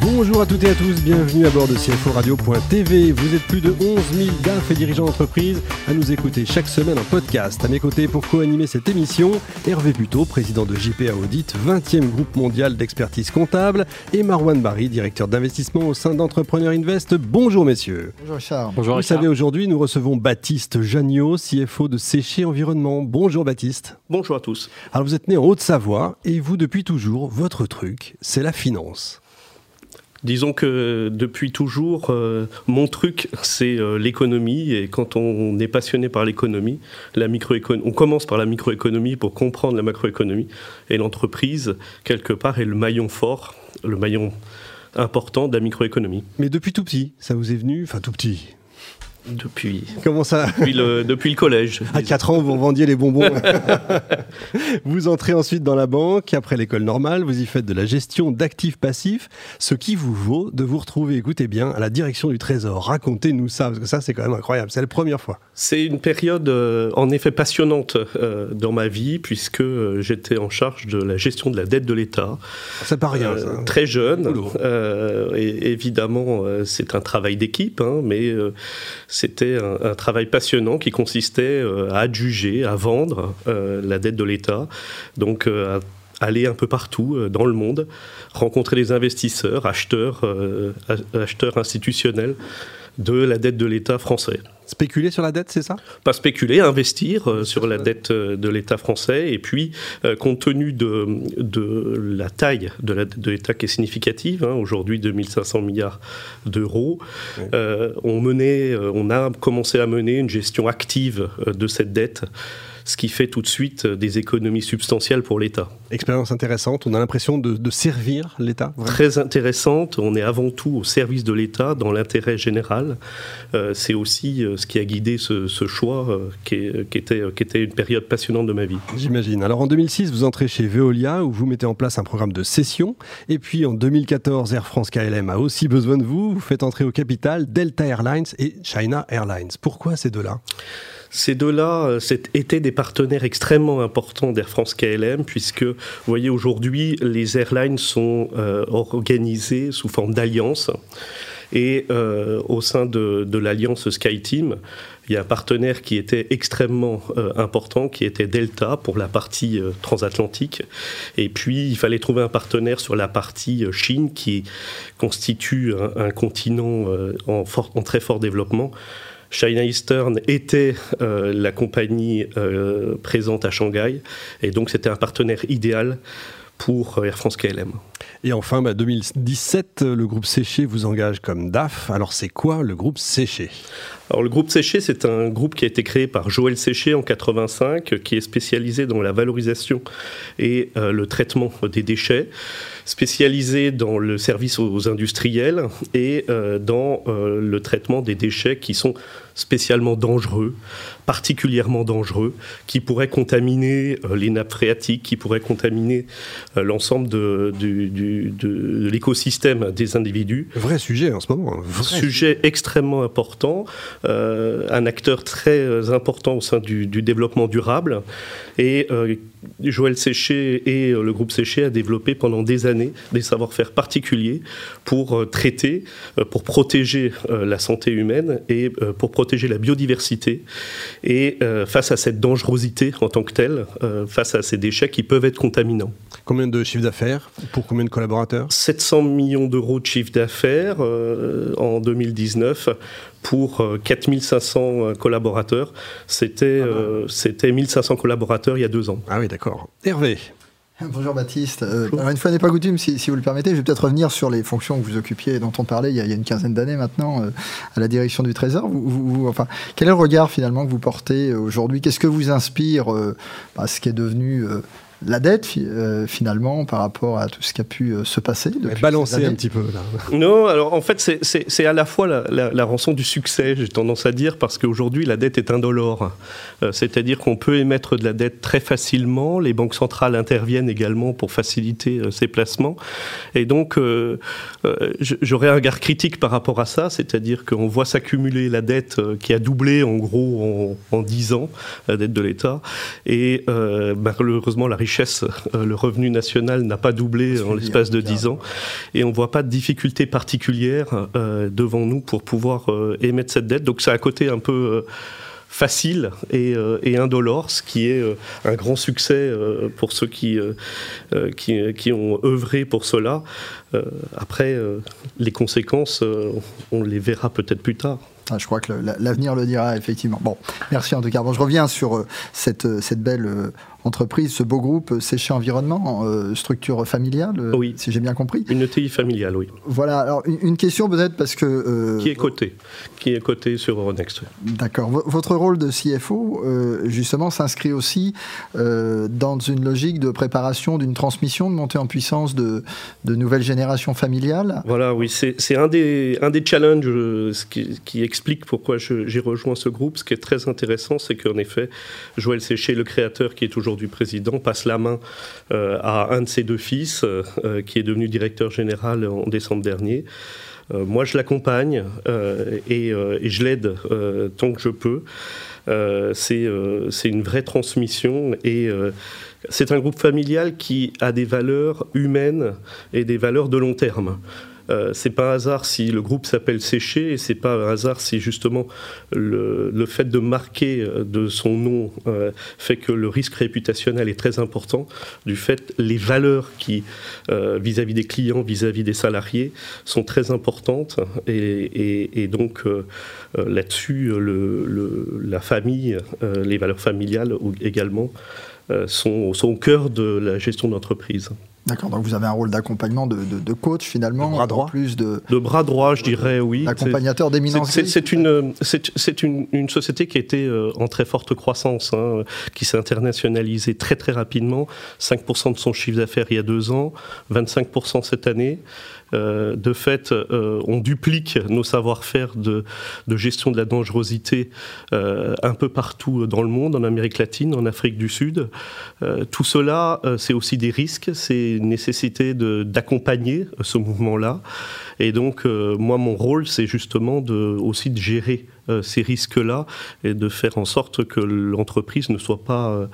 Bonjour à toutes et à tous, bienvenue à bord de CFO Radio.tv. Vous êtes plus de 11 000 DAF et dirigeants d'entreprise à nous écouter chaque semaine en podcast. À mes côtés pour co-animer cette émission, Hervé Buteau, président de JPA Audit, 20e groupe mondial d'expertise comptable, et Marwan Barry, directeur d'investissement au sein d'Entrepreneur Invest. Bonjour messieurs. Bonjour Richard. Bonjour Vous savez, aujourd'hui, nous recevons Baptiste Jagnot, CFO de Séché Environnement. Bonjour Baptiste. Bonjour à tous. Alors vous êtes né en Haute-Savoie et vous, depuis toujours, votre truc, c'est la finance. Disons que depuis toujours, euh, mon truc, c'est euh, l'économie. Et quand on est passionné par l'économie, on commence par la microéconomie pour comprendre la macroéconomie. Et l'entreprise, quelque part, est le maillon fort, le maillon important de la microéconomie. Mais depuis tout petit, ça vous est venu, enfin tout petit, depuis. Comment ça depuis le, depuis le collège. À 4 ans, vous vendiez les bonbons. vous entrez ensuite dans la banque, après l'école normale, vous y faites de la gestion d'actifs passifs, ce qui vous vaut de vous retrouver, écoutez bien, à la direction du Trésor. Racontez-nous ça, parce que ça, c'est quand même incroyable. C'est la première fois. C'est une période, euh, en effet, passionnante euh, dans ma vie, puisque euh, j'étais en charge de la gestion de la dette de l'État. C'est pas rien, ça. Très jeune. et évidemment, c'est un travail d'équipe, hein, mais c'était un, travail passionnant qui consistait euh, à adjuger, à vendre euh, la dette de l'État, donc euh, à aller un peu partout dans le monde, rencontrer les investisseurs, acheteurs, acheteurs institutionnels de la dette de l'État français. Spéculer sur la dette, c'est ça? Pas spéculer, investir euh, sur la dette euh, de l'État français. Et puis, euh, compte tenu de, de, la taille de la dette de l'État qui est significative, hein, aujourd'hui 2500 milliards d'euros, on, menait, on a commencé à mener une gestion active de cette dette ce qui fait tout de suite euh, des économies substantielles pour l'État. Expérience intéressante, on a l'impression de, servir l'État Très intéressante, on est avant tout au service de l'État, dans l'intérêt général. Euh, c'est aussi euh, ce qui a guidé ce, choix qui, était, qui était une période passionnante de ma vie. J'imagine. Alors en 2006, vous entrez chez Veolia où vous mettez en place un programme de cession. Et puis en 2014, Air France KLM a aussi besoin de vous. Vous faites entrer au capital Delta Airlines et China Airlines. Pourquoi ces deux-là? Ces deux-là euh, étaient des partenaires extrêmement importants d'Air France KLM, puisque, vous voyez, aujourd'hui, les airlines sont euh, organisées sous forme d'alliance. Et euh, au sein de, l'alliance SkyTeam, il y a un partenaire qui était extrêmement important, qui était Delta pour la partie transatlantique. Et puis, il fallait trouver un partenaire sur la partie Chine, qui constitue un, continent en, en, très fort développement. China Eastern était euh, la compagnie euh, présente à Shanghai, et donc c'était un partenaire idéal pour Air France KLM. Et enfin, 2017, bah, le groupe Séché vous engage comme DAF. Alors c'est quoi le groupe Séché? Alors le groupe Séché, c'est un groupe qui a été créé par Joël Séché en 85, qui est spécialisé dans la valorisation et euh, le traitement des déchets, spécialisé dans le service aux industriels et euh, dans euh, le traitement des déchets qui sont spécialement dangereux, particulièrement dangereux, qui pourraient contaminer les nappes phréatiques, qui pourraient contaminer l'ensemble de, de, l'écosystème des individus. Vrai sujet en ce moment. Vrai sujet extrêmement important. Euh, un acteur très euh, important au sein du, développement durable. Et euh, Joël Séché et le groupe Séché a développé pendant des années des savoir-faire particuliers pour traiter, pour protéger la santé humaine et pour protéger la biodiversité. Et face à cette dangerosité en tant que telle, face à ces déchets qui peuvent être contaminants. Combien de chiffre d'affaires Pour combien de collaborateurs? 700 millions d'euros de chiffre d'affaires en 2019 pour 4500 euh, euh, collaborateurs. C'était ah c'était 1500 collaborateurs il y a deux ans. Ah oui, d'accord. Hervé Bonjour Baptiste. Alors une fois n'est pas coutume, si, vous le permettez, je vais peut-être revenir sur les fonctions que vous occupiez, dont on parlait il y a, une quinzaine d'années maintenant, à la direction du Trésor. Vous, enfin, quel est le regard finalement que vous portez aujourd'hui? Qu'est-ce que vous inspire bah, ce qui est devenu la dette finalement par rapport à tout ce qui a pu se passer. Balancer un petit peu là. Non, alors en fait c'est à la fois la, rançon du succès, j'ai tendance à dire, parce qu'aujourd'hui la dette est indolore. C'est-à-dire qu'on peut émettre de la dette très facilement, les banques centrales interviennent également pour faciliter ces placements. Et donc j'aurais un regard critique par rapport à ça, c'est-à-dire qu'on voit s'accumuler la dette qui a doublé en gros en, en 10 ans, la dette de l'État. Et euh, malheureusement, la richesse, euh, le revenu national n'a pas doublé en l'espace de 10 ans. Et on ne voit pas de difficulté particulière euh, devant nous pour pouvoir émettre cette dette. Donc c'est un côté un peu facile et, indolore, ce qui est un grand succès pour ceux qui, qui, qui, ont œuvré pour cela. après, les conséquences, on les verra peut-être plus tard. Ah, je crois que l'avenir le dira, effectivement. Bon, merci en tout cas. Bon, je reviens sur cette, cette belle entreprise, ce beau groupe euh, Séché Environnement, euh, structure familiale, euh, oui. si j'ai bien compris. Une ETI familiale, oui. Voilà, alors une, question peut-être parce que... qui est coté, qui est coté sur Euronext. D'accord. Votre rôle de CFO, justement, s'inscrit aussi dans une logique de préparation d'une transmission, de montée en puissance de, de nouvelles générations familiales Voilà, oui, c'est un des, un des challenges qui, qui explique pourquoi j'ai rejoint ce groupe. Ce qui est très intéressant, c'est qu'en effet, Joël Séché, le créateur qui est toujours du président passe la main euh, à un de ses deux fils, euh, euh, qui est devenu directeur général en décembre dernier. moi, je l'accompagne et, je l'aide tant que je peux. c'est une vraie transmission et c'est un groupe familial qui a des valeurs humaines et des valeurs de long terme. Euh, c'est pas un hasard si le groupe s'appelle Séché et c'est pas un hasard si justement le, fait de marquer euh, de son nom euh, fait que le risque réputationnel est très important. Du fait, les valeurs qui vis-à-vis des clients, vis-à-vis des salariés, sont très importantes et, donc là-dessus, la famille, les valeurs familiales également sont, sont au cœur de la gestion d'entreprise. D'accord, donc vous avez un rôle d'accompagnement de, de, coach finalement, de bras droit. plus de, de bras droit, je dirais, oui. D'accompagnateur d'éminence. C'est une, c'est une, une, société qui a été euh, en très forte croissance, hein, qui s'est internationalisée très très rapidement, 5% de son chiffre d'affaires il y a deux ans, 25% cette année. Euh, de fait, euh, on duplique nos savoir-faire de, gestion de la dangerosité euh, un peu partout dans le monde, en Amérique latine, en Afrique du Sud. tout cela, c'est aussi des risques, c'est une nécessité d'accompagner ce mouvement-là. Et donc, moi, mon rôle, c'est justement aussi de gérer ces risques-là et de faire en sorte que l'entreprise ne soit pas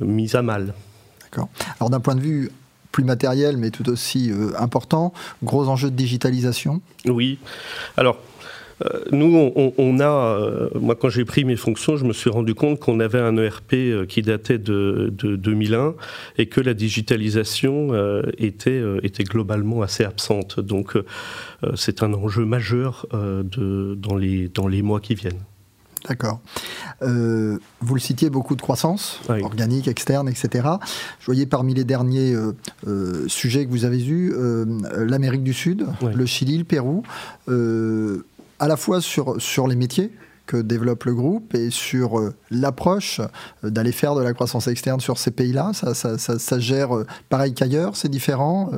mise à mal. D'accord. Alors d'un point de vue plus matériel, mais tout aussi euh, important. Gros enjeu de digitalisation Oui. Alors, euh, nous, on, a, euh, moi quand j'ai pris mes fonctions, je me suis rendu compte qu'on avait un ERP qui datait de, 2001 et que la digitalisation était, globalement assez absente. Donc c'est un enjeu majeur dans les mois qui viennent. D'accord. Euh, vous le citiez, beaucoup de croissance, organique, externe, etc. Je voyais parmi les derniers euh, euh, sujets que vous avez eus, l'Amérique du Sud, le Chili, le Pérou, à la fois sur, sur les métiers que développe le groupe et sur l'approche d'aller faire de la croissance externe sur ces pays-là. Ça, ça, ça, gère pareil qu'ailleurs, c'est différent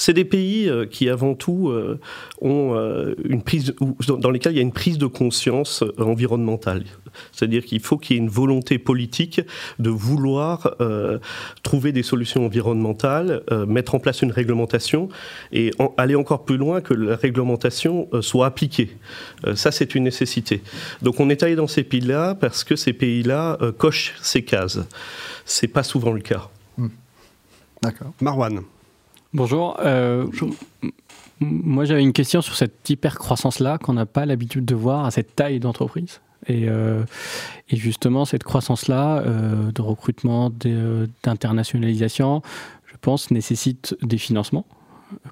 c'est des pays euh, qui, avant tout, euh, ont euh, une prise, dans lesquels il y a une prise de conscience environnementale. C'est-à-dire qu'il faut qu'il y ait une volonté politique de vouloir trouver des solutions environnementales, mettre en place une réglementation et aller encore plus loin que la réglementation soit appliquée. ça, c'est une nécessité. Donc, on est allé dans ces pays-là parce que ces pays-là cochent ces cases. C'est pas souvent le cas. Hmm. D'accord. Marwan. Bonjour. Euh, moi, j'avais une question sur cette hyper-croissance-là qu'on n'a pas l'habitude de voir à cette taille d'entreprise. Et, euh, justement, cette croissance-là euh, de recrutement, d'internationalisation, je pense, nécessite des financements,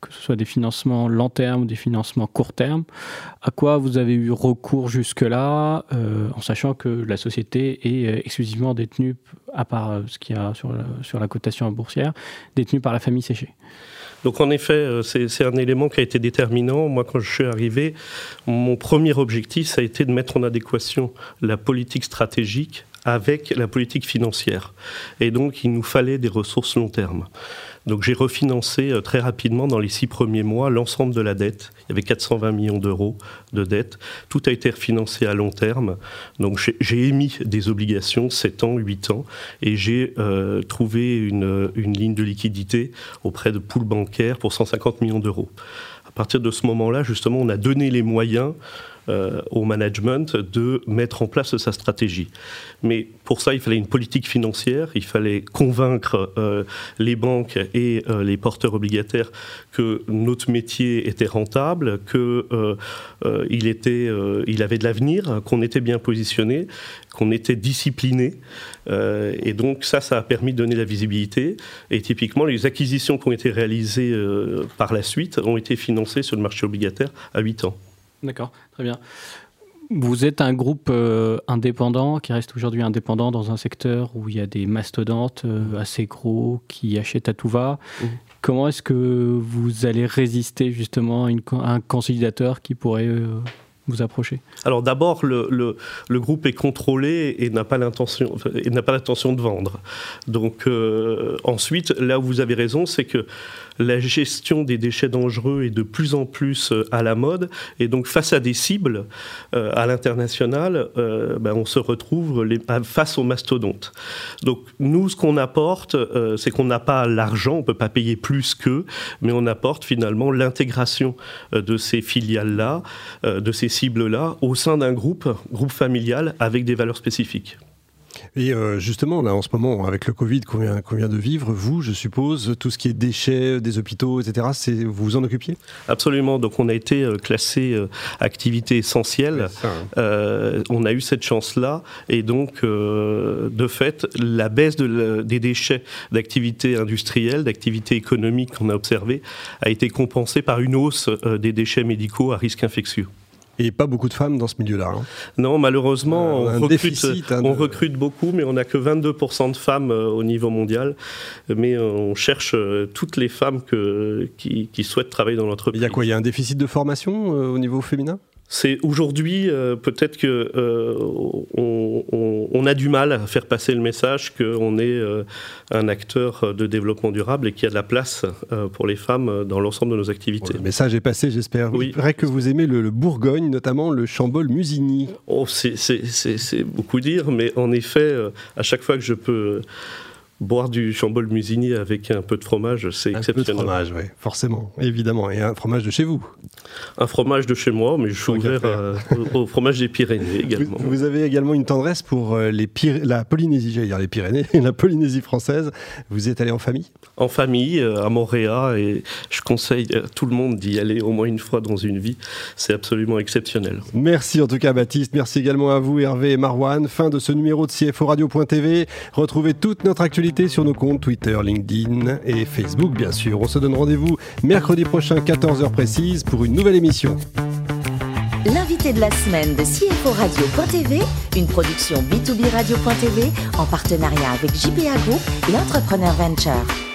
que ce soit des financements long terme ou des financements court terme. À quoi vous avez eu recours jusque-là, en sachant que la société est exclusivement détenue, à part ce qu'il y a sur la, sur la cotation boursière, détenue par la famille Séché? Donc en effet, euh, c'est un élément qui a été déterminant. Moi, quand je suis arrivé, mon premier objectif, ça a été de mettre en adéquation la politique stratégique avec la politique financière. Et donc, il nous fallait des ressources long terme. Donc j'ai refinancé euh, très rapidement dans les six premiers mois l'ensemble de la dette. Il y avait 420 millions d'euros de dette. Tout a été refinancé à long terme. Donc j'ai émis des obligations 7 ans, 8 ans, et j'ai euh, trouvé une, une, ligne de liquidité auprès de poules bancaires pour 150 millions d'euros. À partir de ce moment-là, justement, on a donné les moyens euh, au management de mettre en place sa stratégie. Mais pour ça, il fallait une politique financière, il fallait convaincre euh, les banques et euh, les porteurs obligataires que notre métier était rentable, qu'il avait de l'avenir, qu'on était bien positionné, qu'on était discipliné. et donc ça, ça a permis de donner la visibilité. Et typiquement, les acquisitions qui ont été réalisées par la suite ont été financées sur le marché obligataire à 8 ans. D'accord, très bien. Vous êtes un groupe euh, indépendant qui reste aujourd'hui indépendant dans un secteur où il y a des mastodontes euh, assez gros qui achètent à tout va. Mmh. Comment est-ce que vous allez résister justement à, un consolidateur qui pourrait euh, vous approcher? Alors d'abord, le, le, groupe est contrôlé et n'a pas l'intention n'a pas l'intention de vendre. Donc ensuite, là où vous avez raison, c'est que la gestion des déchets dangereux est de plus en plus euh, à la mode. Et donc, face à des cibles euh, à l'international, euh, ben, on se retrouve face aux mastodontes. Donc, nous, ce qu'on apporte, c'est qu'on n'a pas l'argent, on ne peut pas payer plus qu'eux, mais on apporte finalement l'intégration de ces filiales-là, de ces cibles-là, au sein d'un groupe, groupe familial, avec des valeurs spécifiques. Et euh, justement, là, en ce moment, avec le Covid qu'on vient, de vivre, vous, je suppose, tout ce qui est déchets des hôpitaux, etc., vous vous en occupiez? Absolument. Donc, on a été euh, classé euh, activité essentielle. Hein. on a eu cette chance-là. Et donc, de fait, la baisse des déchets d'activité industrielle, d'activité économique qu'on a observée, a été compensée par une hausse des déchets médicaux à risque infectieux. Et pas beaucoup de femmes dans ce milieu-là. Hein. Non, malheureusement, euh, on, recrute, hein, on recrute, beaucoup, mais on n'a que 22% de femmes euh, au niveau mondial. Mais euh, on cherche toutes les femmes que, qui, qui souhaitent travailler dans l'entreprise. Il y a quoi? Il y a un déficit de formation au niveau féminin? C'est aujourd'hui euh, peut-être que euh, on, a du mal à faire passer le message qu'on est euh, un acteur de développement durable et qu'il y a de la place pour les femmes dans l'ensemble de nos activités. le message est passé, j'espère. Oui. Il que vous aimez le, Bourgogne, notamment le Chambol Musigny. Oh, c'est beaucoup dire, mais en effet, à chaque fois que je peux boire du chambol musigny avec un peu de fromage, c'est exceptionnel. Un peu de fromage, oui, forcément, évidemment. Et un fromage de chez vous Un fromage de chez moi, mais je suis ouvert au, fromage des Pyrénées également. Vous, avez également une tendresse pour euh, les la Polynésie, j'allais dire les Pyrénées, la Polynésie française. Vous êtes allé en famille? En famille, euh, à Montréal, et je conseille à tout le monde d'y aller au moins une fois dans une vie. C'est absolument exceptionnel. Merci en tout cas, Baptiste. Merci également à vous, Hervé et Marwan. Fin de ce numéro de CFO Radio.tv. Retrouvez toute notre actualité sur nos comptes Twitter, LinkedIn et Facebook, bien sûr. On se donne rendez-vous mercredi prochain, 14h précise, pour une nouvelle émission. L'invité de la semaine de CFO Radio.tv, une production B2B Radio.tv en partenariat avec JPA Group et Entrepreneur Venture.